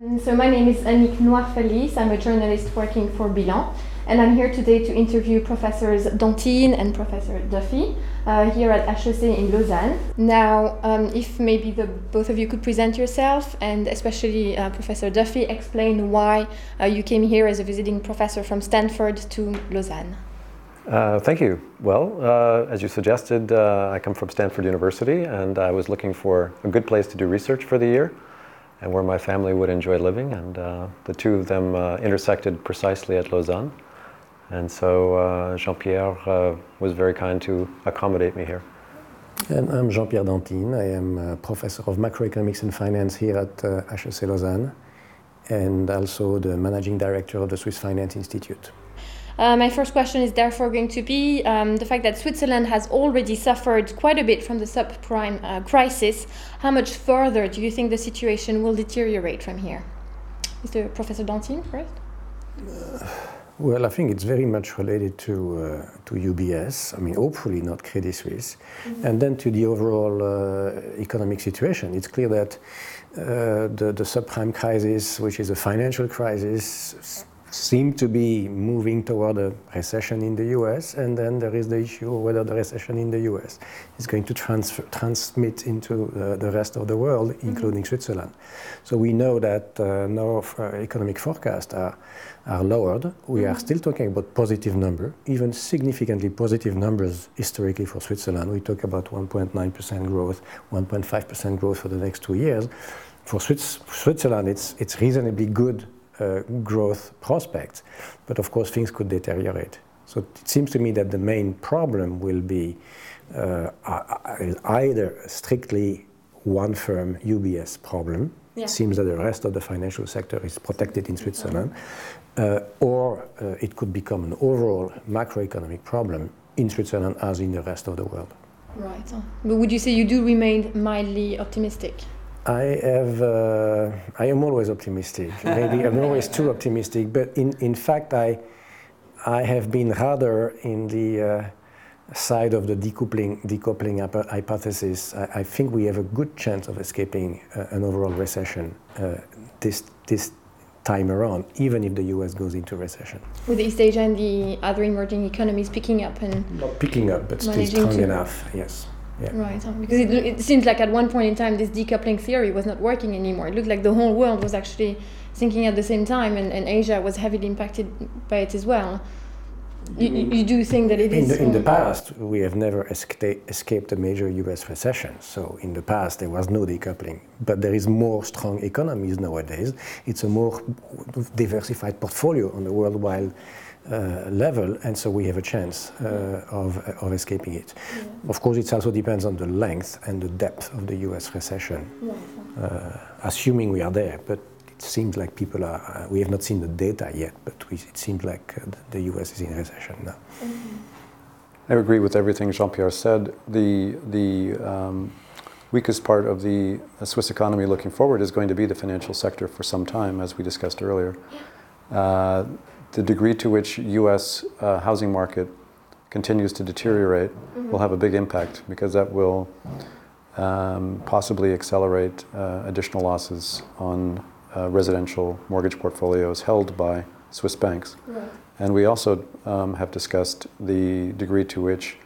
So my name is Annick Noir-Fellis. I'm a journalist working for Bilan, and I'm here today to interview Professors Danthine and Professor Duffie uh, here at HEC in Lausanne. Now, um, if maybe the both of you could present yourself, and especially uh, Professor Duffie, explain why uh, you came here as a visiting professor from Stanford to Lausanne. Uh, thank you. Well, uh, as you suggested, uh, I come from Stanford University, and I was looking for a good place to do research for the year and where my family would enjoy living. And uh, the two of them uh, intersected precisely at Lausanne. And so uh, Jean Pierre uh, was very kind to accommodate me here. And I'm Jean Pierre Danthine. I am a professor of macroeconomics and finance here at uh, HEC Lausanne and also the managing director of the Swiss Finance Institute. Uh, my first question is therefore going to be um, the fact that Switzerland has already suffered quite a bit from the subprime uh, crisis. How much further do you think the situation will deteriorate from here? Mr. Professor Danthine, first. Uh, well, I think it's very much related to uh, to UBS. I mean, hopefully not Credit Suisse, mm-hmm. and then to the overall uh, economic situation. It's clear that uh, the the subprime crisis, which is a financial crisis, seem to be moving toward a recession in the US, and then there is the issue of whether the recession in the US is going to transfer, transmit into uh, the rest of the world, mm-hmm. including mm-hmm. Switzerland. So we know that uh, now uh, economic forecasts are, are lowered. We mm-hmm. are still talking about positive number, even significantly positive numbers historically for Switzerland. We talk about 1.9% growth, 1.5% growth for the next two years. For Swiss, Switzerland, it's, it's reasonably good uh, growth prospects. But of course, things could deteriorate. So it seems to me that the main problem will be uh, either strictly one firm UBS problem. Yeah. It seems that the rest of the financial sector is protected in Switzerland, uh, or uh, it could become an overall macroeconomic problem in Switzerland as in the rest of the world. Right. But would you say you do remain mildly optimistic? I have. Uh, I am always optimistic. Maybe I'm always too optimistic, but in in fact, I I have been rather in the uh, side of the decoupling decoupling hypothesis. I, I, think we have a good chance of escaping uh, an overall recession uh, this this time around, even if the U.S. goes into recession. With East Asia and the other emerging economies picking up and not picking up, but still strong enough. Yes. Yeah. Right, because it, it seems like at one point in time this decoupling theory was not working anymore. It looked like the whole world was actually thinking at the same time, and, and Asia was heavily impacted by it as well. You, you do think that it in is. The, in the past, we have never esca- escaped a major US recession. So, in the past, there was no decoupling. But there is more strong economies nowadays. It's a more diversified portfolio on the worldwide uh, level, and so we have a chance uh, of, of escaping it. Yeah. Of course, it also depends on the length and the depth of the US recession, yeah. uh, assuming we are there. But it seems like people are, uh, we have not seen the data yet, but we, it seems like uh, the US is in recession now. Mm-hmm. I agree with everything Jean Pierre said. The, the um, weakest part of the Swiss economy looking forward is going to be the financial sector for some time, as we discussed earlier. Uh, the degree to which U.S. Uh, housing market continues to deteriorate mm-hmm. will have a big impact because that will um, possibly accelerate uh, additional losses on uh, residential mortgage portfolios held by Swiss banks. Right. And we also um, have discussed the degree to which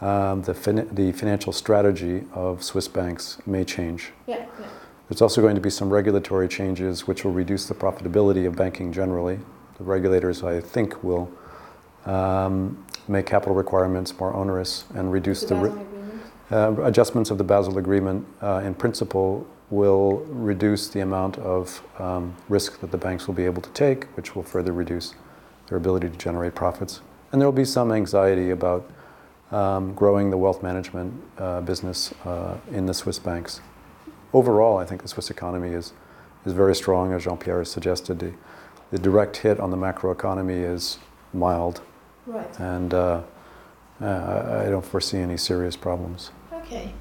um, the, fin- the financial strategy of Swiss banks may change. Yeah, yeah. There's also going to be some regulatory changes which will reduce the profitability of banking generally the regulators, I think, will um, make capital requirements more onerous and reduce the, the uh, adjustments of the Basel Agreement. Uh, in principle, will reduce the amount of um, risk that the banks will be able to take, which will further reduce their ability to generate profits. And there will be some anxiety about um, growing the wealth management uh, business uh, in the Swiss banks. Overall, I think the Swiss economy is, is very strong, as Jean Pierre has suggested. The, the direct hit on the macroeconomy is mild. Right. And uh, uh, I don't foresee any serious problems. Okay.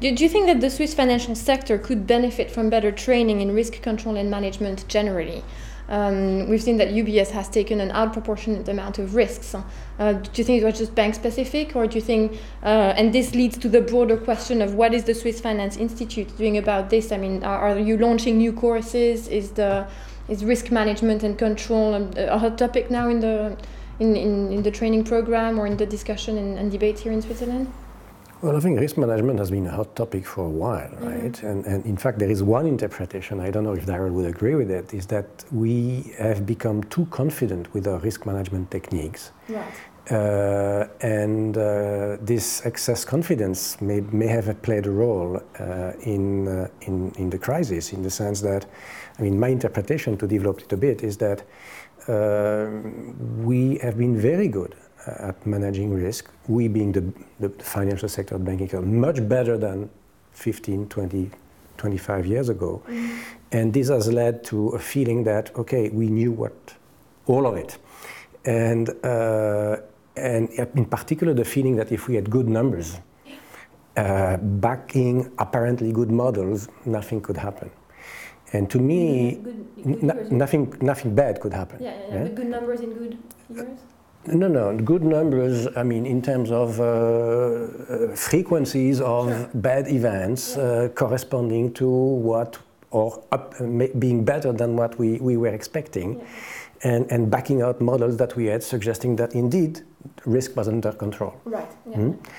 Do you think that the Swiss financial sector could benefit from better training in risk control and management generally? um, we've seen that UBS has taken an outproportionate amount of risks. Uh, do you think it was just bank specific, or do you think, uh, and this leads to the broader question of what is the Swiss Finance Institute doing about this? I mean, are, are you launching new courses? Is the is risk management and control a hot topic now in the in, in, in the training program or in the discussion and, and debate here in Switzerland? Well, I think risk management has been a hot topic for a while, right? Mm-hmm. And, and in fact, there is one interpretation, I don't know if Darrell would agree with it, is that we have become too confident with our risk management techniques. Right. Uh, and uh, this excess confidence may, may have played a role uh, in, uh, in, in the crisis, in the sense that, I mean, my interpretation to develop it a bit is that uh, we have been very good at managing risk, we being the, the financial sector of banking, much better than 15, 20, 25 years ago. Mm-hmm. And this has led to a feeling that, okay, we knew what, all of it. And, uh, and in particular, the feeling that if we had good numbers, uh, backing apparently good models, nothing could happen. And to me, good, good nothing, nothing bad could happen. Yeah, yeah, yeah. good numbers in good years? No, no, good numbers, I mean, in terms of uh, uh, frequencies of sure. bad events yeah. uh, corresponding to what, or up, being better than what we, we were expecting, yeah. and, and backing out models that we had suggesting that indeed risk was under control. Right. Yeah. Mm-hmm.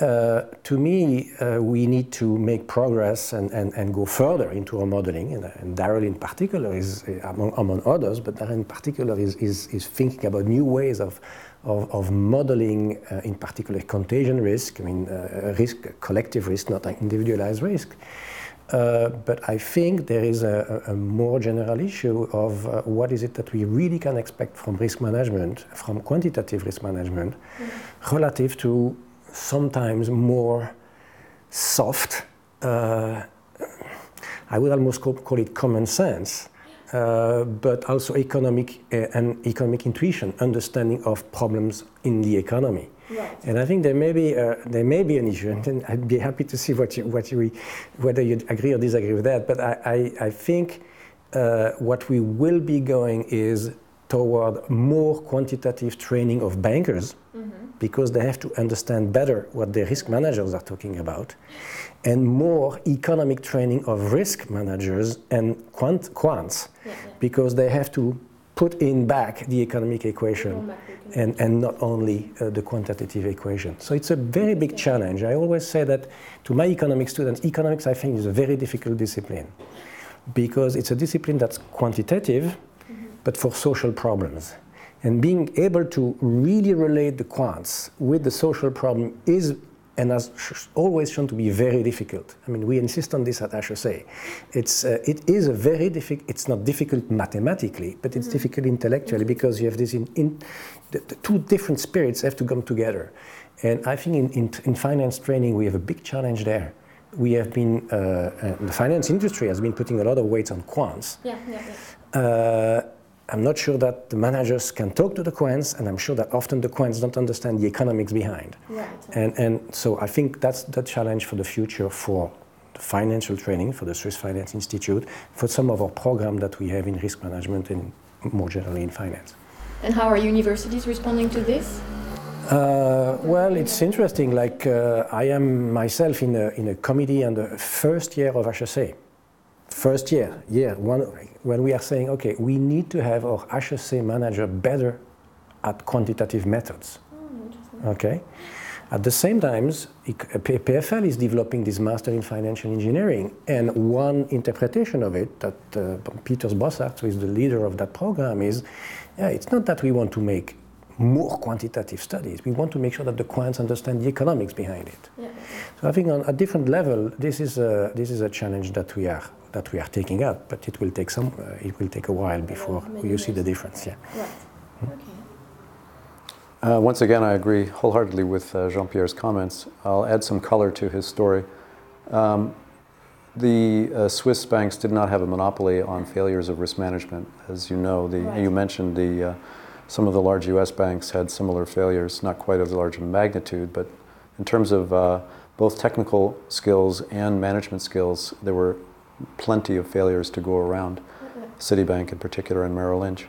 Uh, to me, uh, we need to make progress and, and, and go further into our modeling. And, and Darrell in particular is, uh, among, among others, but Darrell in particular is, is, is thinking about new ways of, of, of modeling, uh, in particular, contagion risk, I mean, uh, risk, collective risk, not individualized risk. Uh, but I think there is a, a more general issue of uh, what is it that we really can expect from risk management, from quantitative risk management, mm-hmm. relative to sometimes more soft, uh, I would almost call, call it common sense, uh, but also economic uh, and economic intuition, understanding of problems in the economy. Right. And I think there may be uh, there may be an issue, and I'd be happy to see what you, what you whether you agree or disagree with that. But I I, I think uh, what we will be going is toward more quantitative training of bankers. Mm-hmm because they have to understand better what the risk managers are talking about, and more economic training of risk managers and quant, quants, yeah, yeah. because they have to put in back the economic equation and, and not only uh, the quantitative equation. So it's a very big challenge. I always say that to my economic students, economics I think is a very difficult discipline because it's a discipline that's quantitative, mm-hmm. but for social problems. And being able to really relate the quants with the social problem is and has always shown to be very difficult. I mean, we insist on this at HEC. It's, uh, it is a very difficult, it's not difficult mathematically, but it's mm-hmm. difficult intellectually because you have this in, in the, the, two different spirits have to come together. And I think in, in, in finance training, we have a big challenge there. We have been, uh, uh, the finance industry has been putting a lot of weight on quants. Yeah, yeah, yeah. Uh, I'm not sure that the managers can talk to the quants, and I'm sure that often the quants don't understand the economics behind. Right. And, and so I think that's the challenge for the future for the financial training, for the Swiss Finance Institute, for some of our programs that we have in risk management and more generally in finance. And how are universities responding to this? Uh, well, it's interesting. Like uh, I am myself in a, in a committee on the first year of HEC first year, year one, when we are saying, okay, we need to have our HEC manager better at quantitative methods. Oh, okay. At the same time, EPFL is developing this master in financial engineering, and one interpretation of it that uh, Peters Bossaerts, who is the leader of that program, is yeah, it's not that we want to make more quantitative studies. We want to make sure that the quants understand the economics behind it. Yeah. So I think on a different level, this is a, this is a challenge that we are that we are taking up, but it will take some. Uh, it will take a while before you see the difference. Yeah. Right. Okay. Uh, once again, I agree wholeheartedly with uh, Jean Pierre's comments. I'll add some color to his story. Um, the uh, Swiss banks did not have a monopoly on failures of risk management. As you know, the, right. you mentioned the, uh, some of the large US banks had similar failures, not quite of the large magnitude, but in terms of uh, both technical skills and management skills, there were plenty of failures to go around. Citibank in particular and Merrill Lynch.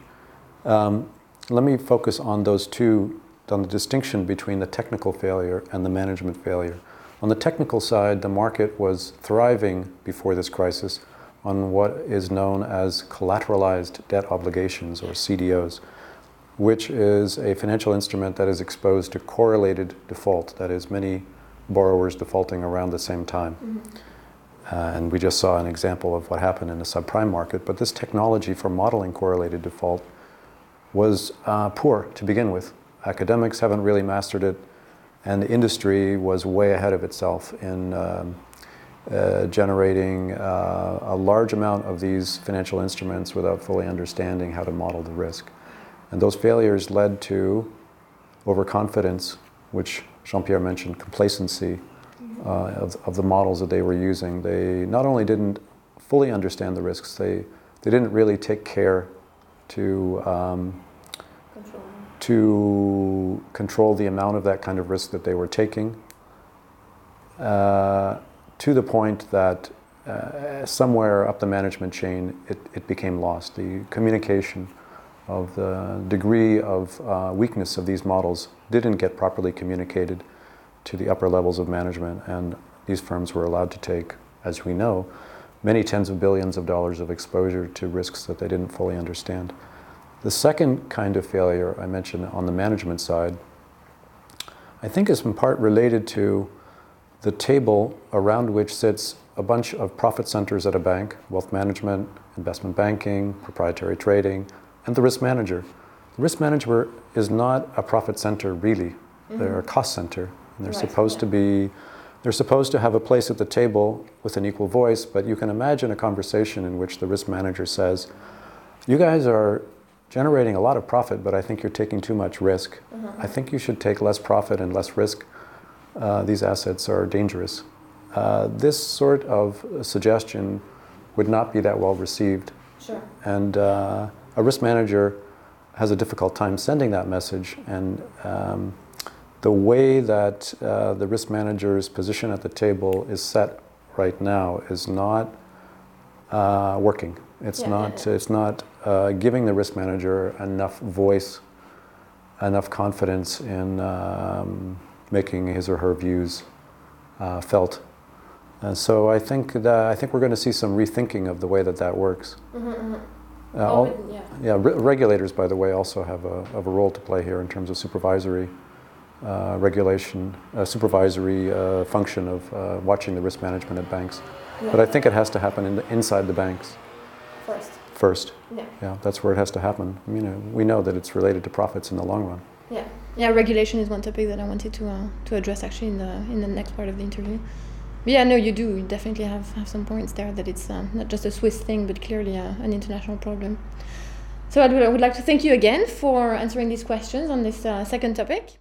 Um, let me focus on those two, on the distinction between the technical failure and the management failure. On the technical side, the market was thriving before this crisis on what is known as collateralized debt obligations or CDOs, which is a financial instrument that is exposed to correlated default, that is, many borrowers defaulting around the same time. Mm-hmm. Uh, and we just saw an example of what happened in the subprime market. But this technology for modeling correlated default was uh, poor to begin with. Academics haven't really mastered it, and the industry was way ahead of itself in um, uh, generating uh, a large amount of these financial instruments without fully understanding how to model the risk. And those failures led to overconfidence, which Jean Pierre mentioned, complacency uh, of, of the models that they were using. They not only didn't fully understand the risks, they, they didn't really take care to, um, control. to control the amount of that kind of risk that they were taking. Uh, to the point that uh, somewhere up the management chain it, it became lost. The communication of the degree of uh, weakness of these models didn't get properly communicated to the upper levels of management, and these firms were allowed to take, as we know, many tens of billions of dollars of exposure to risks that they didn't fully understand. The second kind of failure I mentioned on the management side, I think is in part related to the table around which sits a bunch of profit centers at a bank wealth management, investment banking, proprietary trading, and the risk manager. The risk manager is not a profit center, really. Mm-hmm. They're a cost center. And they're right, supposed yeah. to be they're supposed to have a place at the table with an equal voice, but you can imagine a conversation in which the risk manager says, You guys are generating a lot of profit, but I think you're taking too much risk. Mm-hmm. I think you should take less profit and less risk uh, these assets are dangerous. Uh, this sort of suggestion would not be that well received. Sure. And uh, a risk manager has a difficult time sending that message. And um, the way that uh, the risk manager's position at the table is set right now is not uh, working. It's yeah, not. Yeah, yeah. It's not uh, giving the risk manager enough voice, enough confidence in. Um, making his or her views uh, felt. And so I think that I think we're going to see some rethinking of the way that that works. Mm-hmm, mm-hmm. Uh, all, yeah, yeah re- regulators, by the way, also have a, have a role to play here in terms of supervisory uh, regulation, uh, supervisory uh, function of uh, watching the risk management at banks. Yeah. But I think it has to happen in the, inside the banks. First. First. Yeah. Yeah, that's where it has to happen. I mean, we know that it's related to profits in the long run. Yeah, yeah. Regulation is one topic that I wanted to uh, to address actually in the in the next part of the interview. Yeah, no, you do you definitely have have some points there that it's uh, not just a Swiss thing, but clearly uh, an international problem. So I would, I would like to thank you again for answering these questions on this uh, second topic.